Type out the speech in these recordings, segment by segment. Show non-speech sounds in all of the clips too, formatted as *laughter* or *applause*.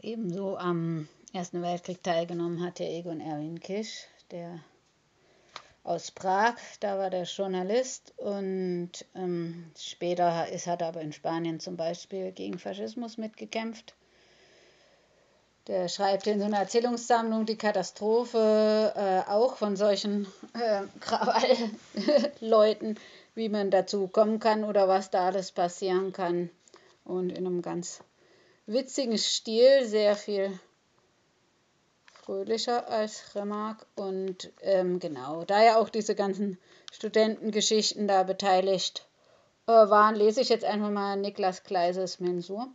ebenso am Ersten Weltkrieg teilgenommen hat der Egon Erwin Kisch, der aus Prag, da war der Journalist und ähm, später ist, hat er aber in Spanien zum Beispiel gegen Faschismus mitgekämpft. Der schreibt in so einer Erzählungssammlung die Katastrophe äh, auch von solchen äh, *laughs* Krawallleuten, wie man dazu kommen kann oder was da alles passieren kann. Und in einem ganz witzigen Stil, sehr viel fröhlicher als Remarque. Und ähm, genau, da ja auch diese ganzen Studentengeschichten da beteiligt äh, waren, lese ich jetzt einfach mal Niklas Kleises Mensur.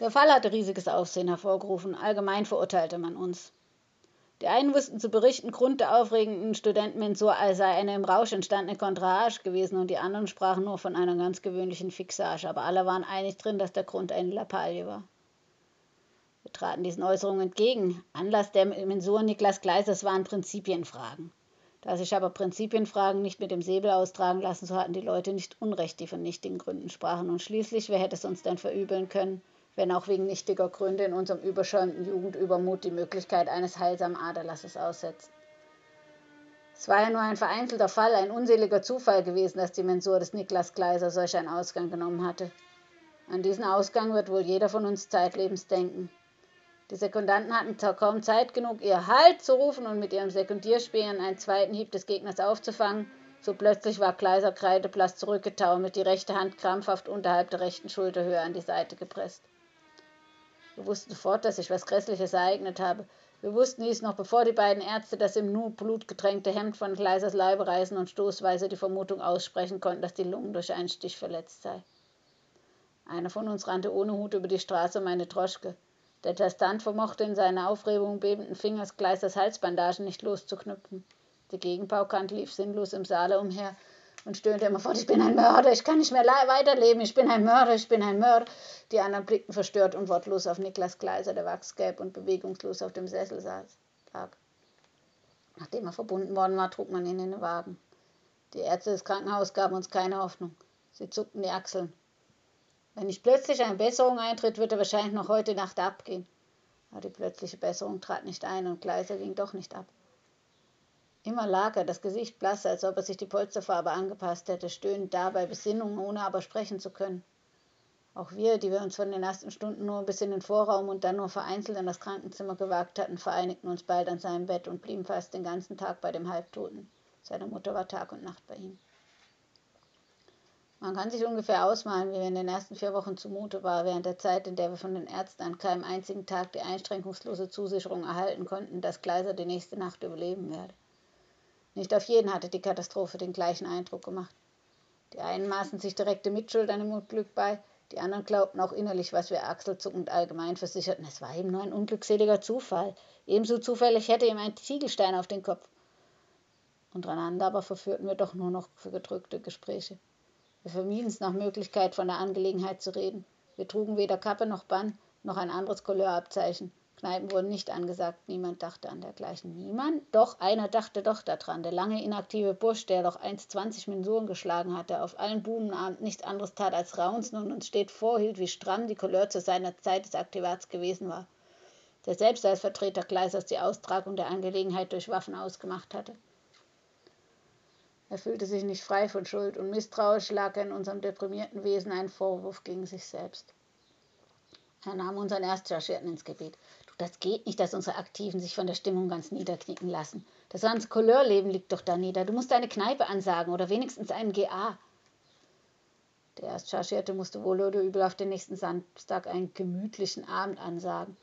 Der Fall hatte riesiges Aufsehen hervorgerufen. Allgemein verurteilte man uns. Die einen wussten zu berichten, Grund der aufregenden Studentenmensur sei eine im Rausch entstandene Kontrahage gewesen und die anderen sprachen nur von einer ganz gewöhnlichen Fixage, aber alle waren einig drin, dass der Grund eine Lappalie war. Wir traten diesen Äußerungen entgegen. Anlass der Mensur Niklas Gleisers waren Prinzipienfragen. Da sich aber Prinzipienfragen nicht mit dem Säbel austragen lassen, so hatten die Leute nicht Unrecht, die von nichtigen Gründen sprachen. Und schließlich, wer hätte es uns denn verübeln können, wenn auch wegen nichtiger Gründe in unserem überschäumten Jugendübermut die Möglichkeit eines heilsamen Aderlasses aussetzen? Es war ja nur ein vereinzelter Fall, ein unseliger Zufall gewesen, dass die Mensur des Niklas Gleiser solch einen Ausgang genommen hatte. An diesen Ausgang wird wohl jeder von uns zeitlebens denken. Die Sekundanten hatten kaum Zeit genug, ihr Halt zu rufen und mit ihrem Sekundierspähen einen zweiten Hieb des Gegners aufzufangen. So plötzlich war Kleiser kreideblass zurückgetaumelt, die rechte Hand krampfhaft unterhalb der rechten Schulterhöhe an die Seite gepresst. Wir wussten sofort, dass sich was Grässliches ereignet habe. Wir wussten dies noch, bevor die beiden Ärzte das im Nu blutgetränkte Hemd von Kleisers Leibe reißen und stoßweise die Vermutung aussprechen konnten, dass die Lungen durch einen Stich verletzt sei. Einer von uns rannte ohne Hut über die Straße um eine Droschke. Der Testant vermochte in seiner Aufregung bebenden Fingers Gleisers Halsbandagen nicht loszuknüpfen. Die Gegenpaukante lief sinnlos im Saale umher und stöhnte immerfort, ich bin ein Mörder, ich kann nicht mehr weiterleben, ich bin ein Mörder, ich bin ein Mörder. Die anderen blickten verstört und wortlos auf Niklas Gleiser, der wachsgelb und bewegungslos auf dem Sessel saß, lag. Nachdem er verbunden worden war, trug man ihn in den Wagen. Die Ärzte des Krankenhauses gaben uns keine Hoffnung. Sie zuckten die Achseln. Wenn nicht plötzlich eine Besserung eintritt, wird er wahrscheinlich noch heute Nacht abgehen. Aber die plötzliche Besserung trat nicht ein und Gleiser ging doch nicht ab. Immer lag er, das Gesicht blass, als ob er sich die Polsterfarbe angepasst hätte, stöhnend dabei Besinnung, ohne aber sprechen zu können. Auch wir, die wir uns von den ersten Stunden nur bis in den Vorraum und dann nur vereinzelt in das Krankenzimmer gewagt hatten, vereinigten uns bald an seinem Bett und blieben fast den ganzen Tag bei dem Halbtoten. Seine Mutter war Tag und Nacht bei ihm. Man kann sich ungefähr ausmalen, wie wir in den ersten vier Wochen zumute war, während der Zeit, in der wir von den Ärzten an keinem einzigen Tag die einschränkungslose Zusicherung erhalten konnten, dass Gleiser die nächste Nacht überleben werde. Nicht auf jeden hatte die Katastrophe den gleichen Eindruck gemacht. Die einen maßen sich direkte Mitschuld an dem Unglück bei, die anderen glaubten auch innerlich, was wir achselzuckend allgemein versicherten, es war eben nur ein unglückseliger Zufall. Ebenso zufällig hätte ihm ein Ziegelstein auf den Kopf. Untereinander aber verführten wir doch nur noch für gedrückte Gespräche. Wir vermieden es nach Möglichkeit, von der Angelegenheit zu reden. Wir trugen weder Kappe noch Bann, noch ein anderes Couleurabzeichen. Kneipen wurden nicht angesagt, niemand dachte an dergleichen. Niemand? Doch, einer dachte doch daran. Der lange inaktive Bursch, der doch einst 20 Mensuren geschlagen hatte, auf allen Bubenabend nichts anderes tat als raunzen und uns stets vorhielt, wie stramm die Couleur zu seiner Zeit des Aktivats gewesen war, der selbst als Vertreter Gleisers die Austragung der Angelegenheit durch Waffen ausgemacht hatte. Er fühlte sich nicht frei von Schuld und misstrauisch lag er in unserem deprimierten Wesen ein Vorwurf gegen sich selbst. Er nahm unseren Erstchargierten ins Gebet. Das geht nicht, dass unsere Aktiven sich von der Stimmung ganz niederknicken lassen. Das ganze Couleurleben liegt doch da nieder. Du musst deine Kneipe ansagen oder wenigstens einen GA. Der Erstchargierte musste wohl oder übel auf den nächsten Samstag einen gemütlichen Abend ansagen.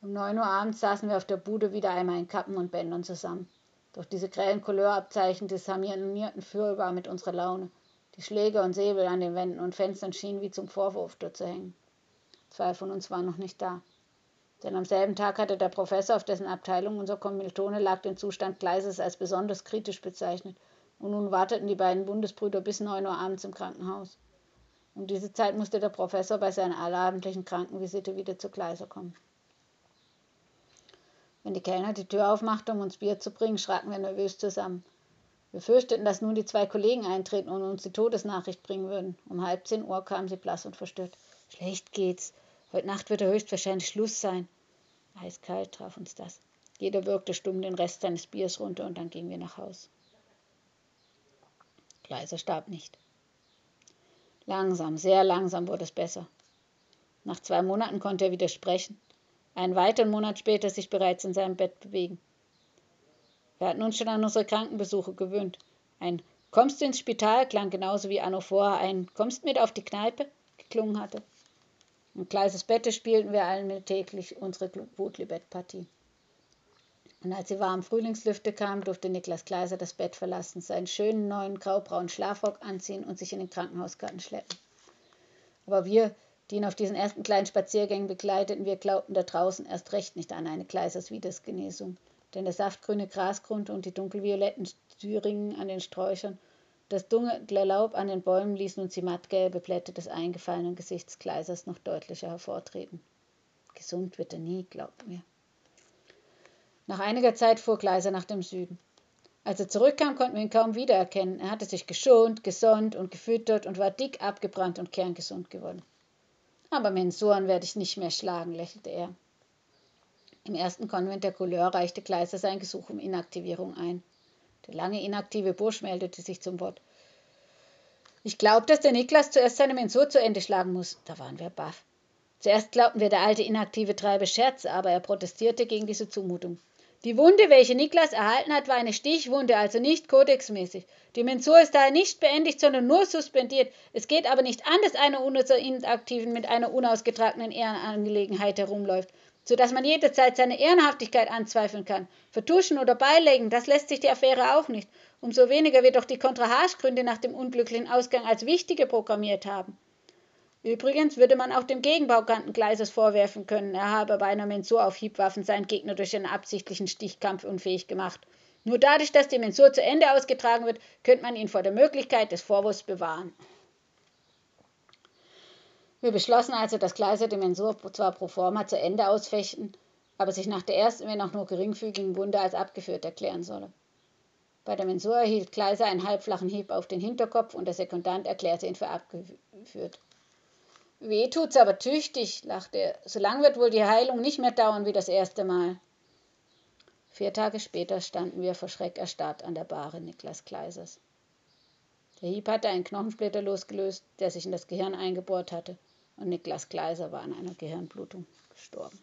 Um neun Uhr abends saßen wir auf der Bude wieder einmal in Kappen und Bändern zusammen. Durch diese grellen Couleurabzeichen disharmonierten fürbar mit unserer Laune. Die Schläge und Säbel an den Wänden und Fenstern schienen wie zum Vorwurf dort zu hängen. Zwei von uns waren noch nicht da. Denn am selben Tag hatte der Professor, auf dessen Abteilung unser Kommilitone lag, den Zustand Gleises als besonders kritisch bezeichnet. Und nun warteten die beiden Bundesbrüder bis neun Uhr abends im Krankenhaus. Um diese Zeit musste der Professor bei seiner allabendlichen Krankenvisite wieder zu Gleiser kommen. Wenn die Kellner die Tür aufmachte, um uns Bier zu bringen, schraken wir nervös zusammen. Wir fürchteten, dass nun die zwei Kollegen eintreten und uns die Todesnachricht bringen würden. Um halb zehn Uhr kamen sie blass und verstört. Schlecht geht's. Heute Nacht wird er höchstwahrscheinlich Schluss sein. Eiskalt traf uns das. Jeder wirkte stumm den Rest seines Biers runter und dann gingen wir nach Haus. Gleiser starb nicht. Langsam, sehr langsam wurde es besser. Nach zwei Monaten konnte er wieder sprechen. Einen weiteren Monat später sich bereits in seinem Bett bewegen. Wir hatten uns schon an unsere Krankenbesuche gewöhnt. Ein Kommst du ins Spital klang genauso wie Anno vorher ein Kommst mit auf die Kneipe geklungen hatte. Im Kleises Bette spielten wir alltäglich unsere Wutli-Bettpartie. Und als die warmen Frühlingslüfte kamen, durfte Niklas Kleiser das Bett verlassen, seinen schönen neuen graubraunen Schlafrock anziehen und sich in den Krankenhausgarten schleppen. Aber wir, die ihn auf diesen ersten kleinen Spaziergängen begleiteten, wir glaubten da draußen erst recht nicht an eine Kleisers Wiedersgenesung. Denn der saftgrüne Grasgrund und die dunkelvioletten Thüringen an den Sträuchern, das dunkle Laub an den Bäumen ließen uns die mattgelbe Blätter des eingefallenen Gesichts Kleisers noch deutlicher hervortreten. Gesund wird er nie, glaubten wir. Nach einiger Zeit fuhr Gleiser nach dem Süden. Als er zurückkam, konnten wir ihn kaum wiedererkennen. Er hatte sich geschont, gesonnt und gefüttert und war dick abgebrannt und kerngesund geworden. Aber Mensoren werde ich nicht mehr schlagen, lächelte er. Im ersten Konvent der Couleur reichte Gleiser sein Gesuch um Inaktivierung ein. Der lange inaktive Bursch meldete sich zum Wort. Ich glaube, dass der Niklas zuerst seine Mensur zu Ende schlagen muss. Da waren wir baff. Zuerst glaubten wir, der alte Inaktive treibe Scherze, aber er protestierte gegen diese Zumutung. Die Wunde, welche Niklas erhalten hat, war eine Stichwunde, also nicht kodexmäßig. Die Mensur ist daher nicht beendigt, sondern nur suspendiert. Es geht aber nicht an, dass einer unserer Inaktiven mit einer unausgetragenen Ehrenangelegenheit herumläuft, sodass man jederzeit seine Ehrenhaftigkeit anzweifeln kann. Vertuschen oder beilegen, das lässt sich die Affäre auch nicht. Umso weniger wird doch die Kontrahaargründe nach dem unglücklichen Ausgang als wichtige programmiert haben. Übrigens würde man auch dem Gegenbaukanten Gleises vorwerfen können, er habe bei einer Mensur auf Hiebwaffen seinen Gegner durch einen absichtlichen Stichkampf unfähig gemacht. Nur dadurch, dass die Mensur zu Ende ausgetragen wird, könnte man ihn vor der Möglichkeit des Vorwurfs bewahren. Wir beschlossen also, dass Gleiser die Mensur zwar pro forma zu Ende ausfechten, aber sich nach der ersten, wenn auch nur geringfügigen Wunde als abgeführt erklären solle. Bei der Mensur erhielt Gleiser einen halbflachen Hieb auf den Hinterkopf und der Sekundant erklärte ihn für abgeführt. Weh tut's aber tüchtig, lachte er. So lang wird wohl die Heilung nicht mehr dauern wie das erste Mal. Vier Tage später standen wir vor Schreck erstarrt an der Bahre Niklas Kleisers. Der Hieb hatte einen Knochensplitter losgelöst, der sich in das Gehirn eingebohrt hatte, und Niklas Kleiser war an einer Gehirnblutung gestorben.